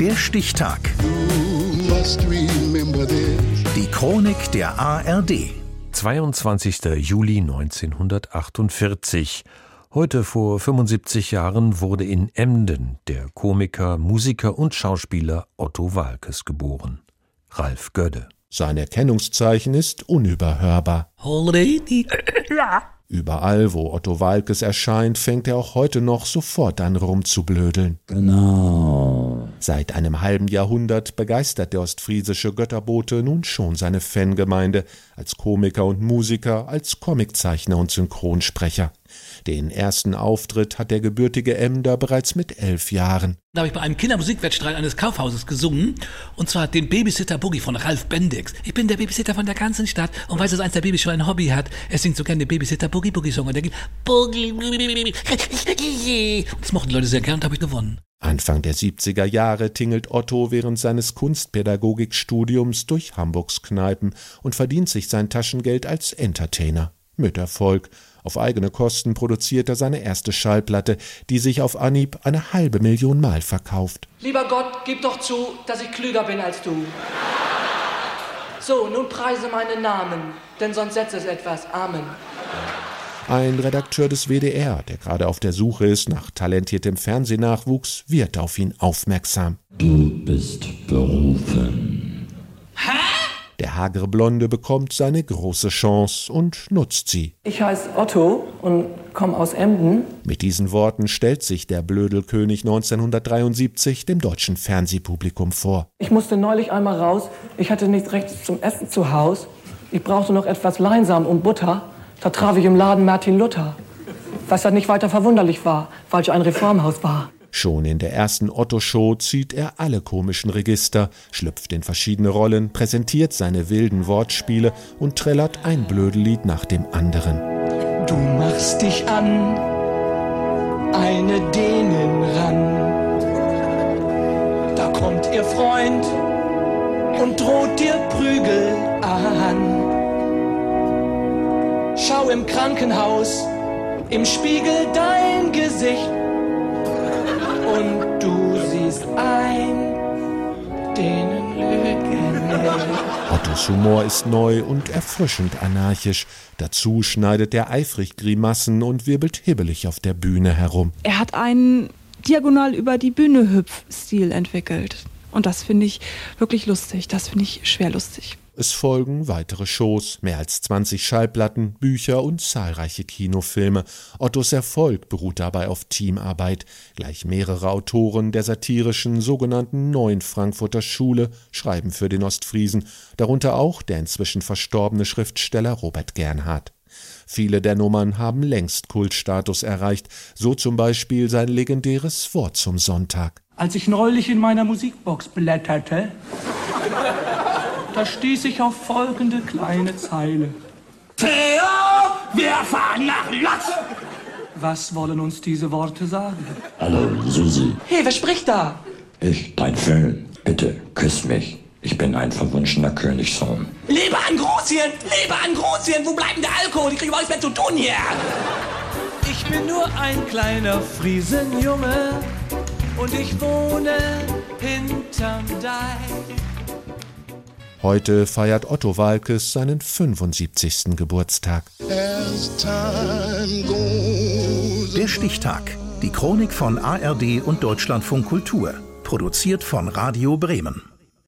Der Stichtag. Die Chronik der ARD. 22. Juli 1948. Heute vor 75 Jahren wurde in Emden der Komiker, Musiker und Schauspieler Otto Walkes geboren. Ralf Gödde. Sein Erkennungszeichen ist unüberhörbar. Überall, wo Otto Walkes erscheint, fängt er auch heute noch sofort an rumzublödeln. Genau. Seit einem halben Jahrhundert begeistert der ostfriesische Götterbote nun schon seine Fangemeinde, als Komiker und Musiker, als Comiczeichner und Synchronsprecher. Den ersten Auftritt hat der gebürtige Emder bereits mit elf Jahren. Da habe ich bei einem Kindermusikwettstreit eines Kaufhauses gesungen. Und zwar den Babysitter Boogie von Ralf Bendix. Ich bin der Babysitter von der ganzen Stadt und weiß, dass eins der Babys schon ein Hobby hat. Er singt so gerne den Babysitter Boogie Boogie Song und der geht Boogie. Das mochten die Leute sehr gern und habe ich gewonnen. Anfang der 70er Jahre tingelt Otto während seines Kunstpädagogikstudiums durch Hamburgs Kneipen und verdient sich sein Taschengeld als Entertainer. Mit Erfolg. Auf eigene Kosten produziert er seine erste Schallplatte, die sich auf Anhieb eine halbe Million Mal verkauft. Lieber Gott, gib doch zu, dass ich klüger bin als du. So, nun preise meinen Namen, denn sonst setzt es etwas. Amen. Ein Redakteur des WDR, der gerade auf der Suche ist nach talentiertem Fernsehnachwuchs, wird auf ihn aufmerksam. Du bist berufen. Hä? Der hagere Blonde bekommt seine große Chance und nutzt sie. Ich heiße Otto und komme aus Emden. Mit diesen Worten stellt sich der Blödelkönig 1973 dem deutschen Fernsehpublikum vor. Ich musste neulich einmal raus. Ich hatte nichts recht zum Essen zu Haus. Ich brauchte noch etwas Leinsam und Butter. Da traf ich im Laden Martin Luther. Was dann nicht weiter verwunderlich war, weil ich ein Reformhaus war. Schon in der ersten Otto-Show zieht er alle komischen Register, schlüpft in verschiedene Rollen, präsentiert seine wilden Wortspiele und trällert ein Blödellied nach dem anderen. Du machst dich an, eine Dänen ran. Da kommt ihr Freund und droht dir Prügel an. Schau im Krankenhaus im Spiegel dein Gesicht und du siehst ein, denen Lügen nicht. Ottos Humor ist neu und erfrischend anarchisch. Dazu schneidet er eifrig Grimassen und wirbelt hibbelig auf der Bühne herum. Er hat einen diagonal über die Bühne Hüpf-Stil entwickelt. Und das finde ich wirklich lustig. Das finde ich schwer lustig. Es folgen weitere Shows, mehr als 20 Schallplatten, Bücher und zahlreiche Kinofilme. Ottos Erfolg beruht dabei auf Teamarbeit. Gleich mehrere Autoren der satirischen sogenannten Neuen Frankfurter Schule schreiben für den Ostfriesen, darunter auch der inzwischen verstorbene Schriftsteller Robert Gernhardt. Viele der Nummern haben längst Kultstatus erreicht, so zum Beispiel sein legendäres Wort zum Sonntag. Als ich neulich in meiner Musikbox blätterte, da stieß ich auf folgende kleine Zeile. Theo, wir fahren nach Lotz! Was wollen uns diese Worte sagen? Hallo, Susi. Hey, wer spricht da? Ich, dein Föhn. Bitte, küss mich. Ich bin ein verwunschener Königssohn. Liebe an Großien, Liebe an Großien, wo bleibt denn der Alkohol? Ich kriege überhaupt nichts mehr zu tun hier. Ich bin nur ein kleiner Friesenjunge und ich wohne hinterm Deich. Heute feiert Otto Walkes seinen 75. Geburtstag. Der Stichtag. Die Chronik von ARD und Deutschlandfunk Kultur. Produziert von Radio Bremen.